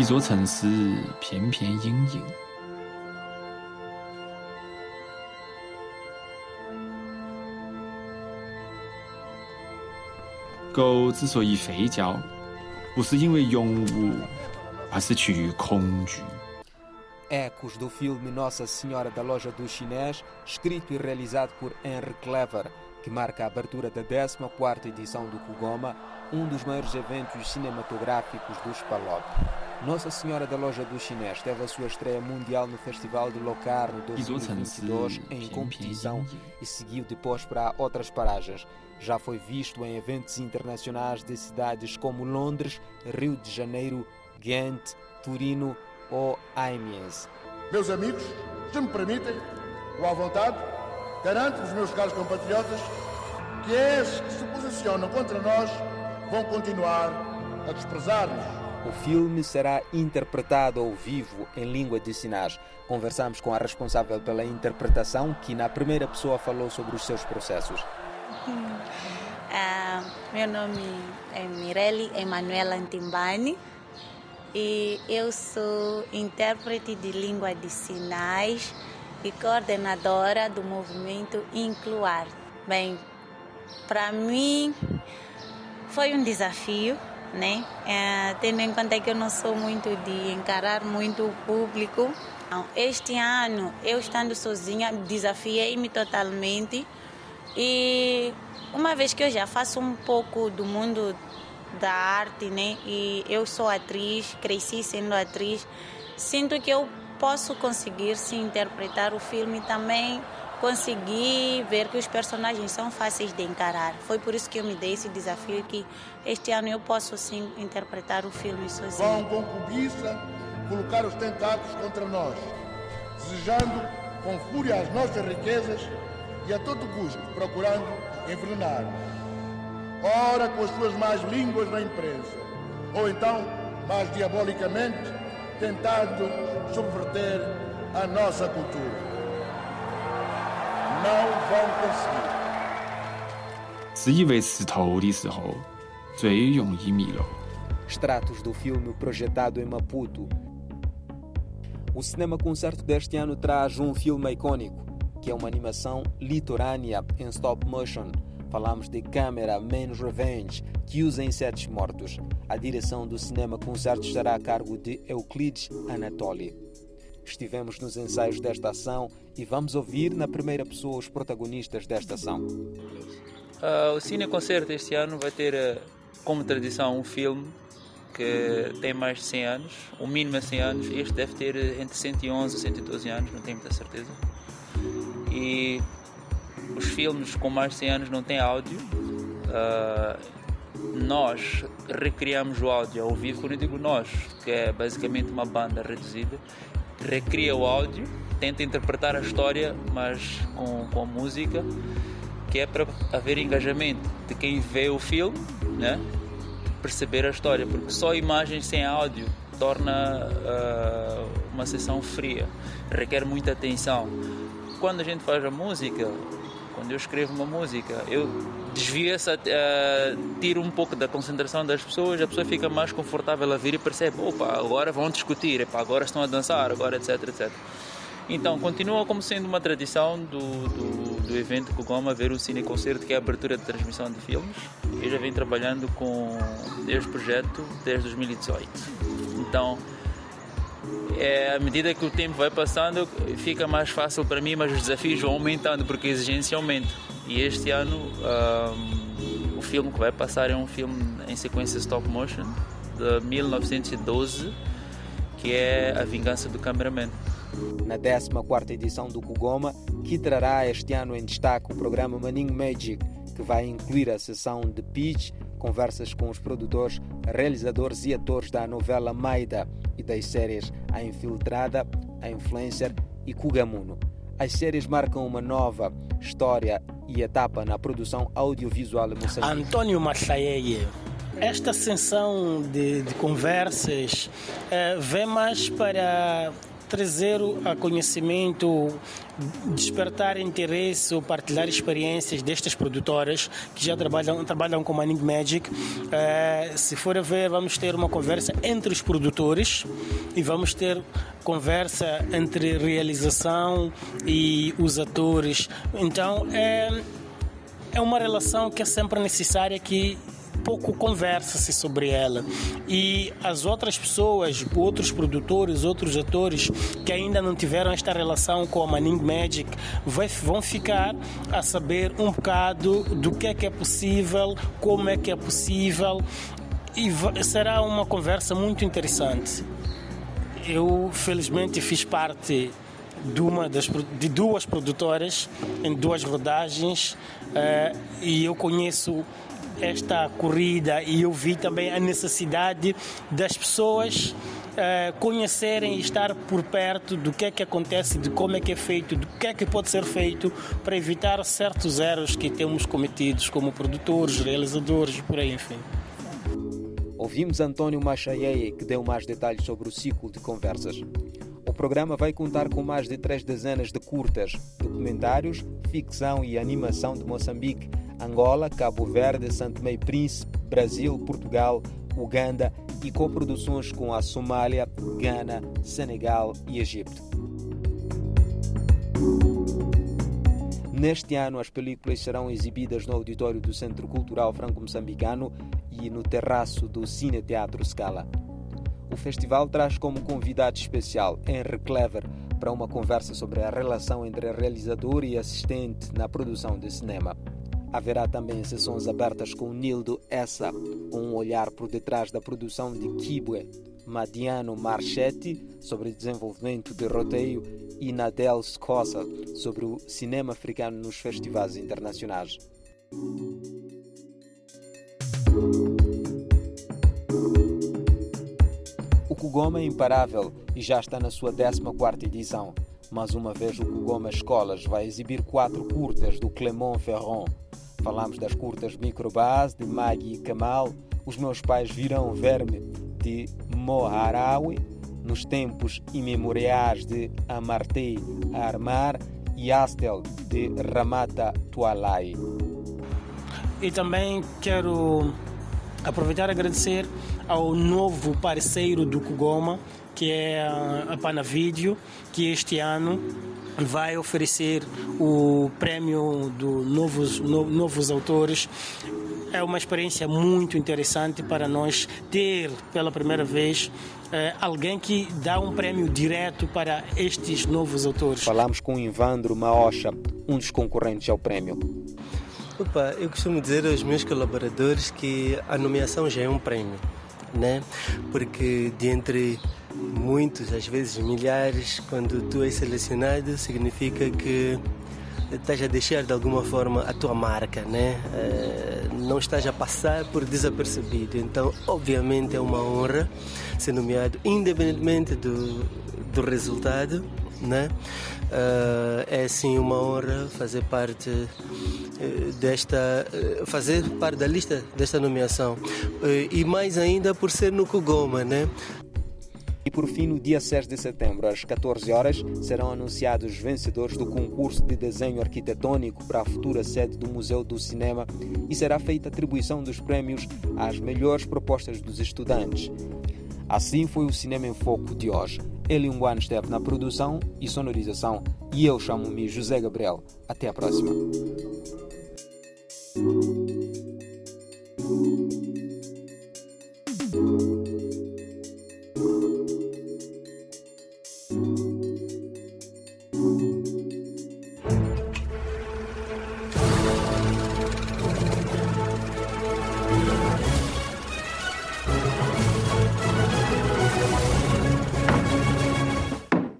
一座城市片片阴影。狗之所以吠叫，不是因为勇武，而是出于恐惧。 Ecos do filme Nossa Senhora da Loja do Chinês, escrito e realizado por Henry Clever, que marca a abertura da 14ª edição do Kugoma, um dos maiores eventos cinematográficos do Spalop. Nossa Senhora da Loja do Chinês teve a sua estreia mundial no Festival de Locarno 2022 em competição e seguiu depois para outras paragens. Já foi visto em eventos internacionais de cidades como Londres, Rio de Janeiro, Ghent, Turino ou Amiens. Meus amigos, se me permitem, ou à vontade, garanto os meus caros compatriotas que esses que se posicionam contra nós vão continuar a desprezar-nos. O filme será interpretado ao vivo em língua de sinais. Conversamos com a responsável pela interpretação, que na primeira pessoa falou sobre os seus processos. Uh, meu nome é Mirelle Emanuela Antimbani e eu sou intérprete de língua de sinais e coordenadora do movimento Incluar. Bem, para mim foi um desafio, né? É, tendo em conta que eu não sou muito de encarar muito o público. Então, este ano, eu estando sozinha, desafiei-me totalmente e uma vez que eu já faço um pouco do mundo da arte, né? E eu sou atriz, cresci sendo atriz. Sinto que eu posso conseguir se interpretar o filme também, conseguir ver que os personagens são fáceis de encarar. Foi por isso que eu me dei esse desafio que este ano eu posso sim interpretar o filme sozinha. Vão com cobiça colocar os tentáculos contra nós, desejando com fúria as nossas riquezas e a todo custo procurando envenenar-nos ora com as suas más línguas na imprensa, ou então, mais diabolicamente, tentando subverter a nossa cultura Não vão conseguir. 只以为吃透的时候，最容易迷路。 Extratos do filme projetado em Maputo. O Cinema Concerto deste ano traz um filme icônico, que é uma animação litorânea em stop motion. Falamos de Câmera Man's Revenge, que usa insetos mortos. A direção do Cinema Concerto estará a cargo de Euclides Anatoly. Estivemos nos ensaios desta ação e vamos ouvir na primeira pessoa os protagonistas desta ação. Uh, o Cine Concerto este ano vai ter uh, como tradição um filme que tem mais de 100 anos, o mínimo é 100 anos. Este deve ter entre 111 e 112 anos, não tenho muita certeza. E os filmes com mais de 100 anos não têm áudio. Uh, nós recriamos o áudio ao vivo, quando eu digo nós, que é basicamente uma banda reduzida, recria o áudio, tenta interpretar a história, mas com, com a música, que é para haver engajamento de quem vê o filme, né? perceber a história, porque só imagens sem áudio torna uh, uma sessão fria, requer muita atenção. Quando a gente faz a música, quando eu escrevo uma música, eu desvio essa, uh, tiro um pouco da concentração das pessoas, a pessoa fica mais confortável a vir e percebe, opa, agora vão discutir, epa, agora estão a dançar, agora etc, etc. Então, continua como sendo uma tradição do, do, do evento Kugoma ver o Cine Concerto, que é a abertura de transmissão de filmes. Eu já venho trabalhando com este projeto desde 2018. Então, é, à medida que o tempo vai passando, fica mais fácil para mim, mas os desafios vão aumentando porque a exigência aumenta. E este ano, um, o filme que vai passar é um filme em sequência stop motion de 1912, que é A Vingança do Cameraman. Na 14ª edição do Kugoma, que trará este ano em destaque o programa Maninho Magic, que vai incluir a sessão de pitch, conversas com os produtores, realizadores e atores da novela Maida e das séries A Infiltrada, A Influencer e Kugamuno. As séries marcam uma nova história e etapa na produção audiovisual moçambicana. Antônio Machaeye. Esta sessão de, de conversas eh, vem mais para trazer a conhecimento, despertar interesse partilhar experiências destas produtoras que já trabalham, trabalham com Manning Magic. É, se for a ver, vamos ter uma conversa entre os produtores e vamos ter conversa entre realização e os atores. Então é, é uma relação que é sempre necessária que pouco conversa-se sobre ela. E as outras pessoas, outros produtores, outros atores que ainda não tiveram esta relação com a Manning Magic vão ficar a saber um bocado do que é que é possível, como é que é possível e será uma conversa muito interessante. Eu, felizmente, fiz parte de, uma das, de duas produtoras em duas rodagens uh, e eu conheço esta corrida e eu vi também a necessidade das pessoas uh, conhecerem e estar por perto do que é que acontece, de como é que é feito, do que é que pode ser feito para evitar certos erros que temos cometidos como produtores, realizadores, por aí, enfim. Ouvimos António Machaie, que deu mais detalhes sobre o ciclo de conversas. O programa vai contar com mais de três dezenas de curtas, documentários, ficção e animação de Moçambique, Angola, Cabo Verde, Santo Meio Príncipe, Brasil, Portugal, Uganda e coproduções com a Somália, Gana, Senegal e Egito. Neste ano, as películas serão exibidas no auditório do Centro Cultural Franco-Moçambicano e no terraço do Cine Teatro Scala. O festival traz como convidado especial Henry Clever para uma conversa sobre a relação entre realizador e assistente na produção de cinema. Haverá também sessões abertas com Nildo Essa, um olhar por detrás da produção de Kibwe, Madiano Marchetti, sobre desenvolvimento de roteio, e Nadel Scossa, sobre o cinema africano nos festivais internacionais. O Kugoma é imparável e já está na sua 14ª edição. Mais uma vez o Kugoma Escolas vai exibir quatro curtas do Clément Ferron, Falamos das curtas Microbase, de Maggie Kamal, Os Meus Pais Virão Verme, de Moharawi, Nos Tempos Imemoriais, de Amartey Armar e Astel, de Ramata Tualai. E também quero aproveitar e agradecer ao novo parceiro do Kugoma, que é a Panavídeo, que este ano vai oferecer o prêmio do novos, no, novos autores. É uma experiência muito interessante para nós ter pela primeira vez eh, alguém que dá um prêmio direto para estes novos autores. Falamos com Ivandro Maocha, um dos concorrentes ao prêmio. Opa, eu costumo dizer aos meus colaboradores que a nomeação já é um prêmio, né? Porque de entre muitos, às vezes milhares, quando tu és selecionado, significa que estás a deixar de alguma forma a tua marca, né? Uh, não estás a passar por desapercebido. Então, obviamente, é uma honra ser nomeado, independentemente do, do resultado, né? Uh, é sim uma honra fazer parte desta fazer parte da lista desta nomeação e mais ainda por ser no Kugoma, né? E por fim, no dia 6 de setembro, às 14 horas, serão anunciados os vencedores do concurso de desenho arquitetônico para a futura sede do Museu do Cinema e será feita atribuição dos prémios às melhores propostas dos estudantes. Assim foi o Cinema em Foco de hoje. Ele Nguan esteve na produção e sonorização e eu chamo-me José Gabriel. Até a próxima.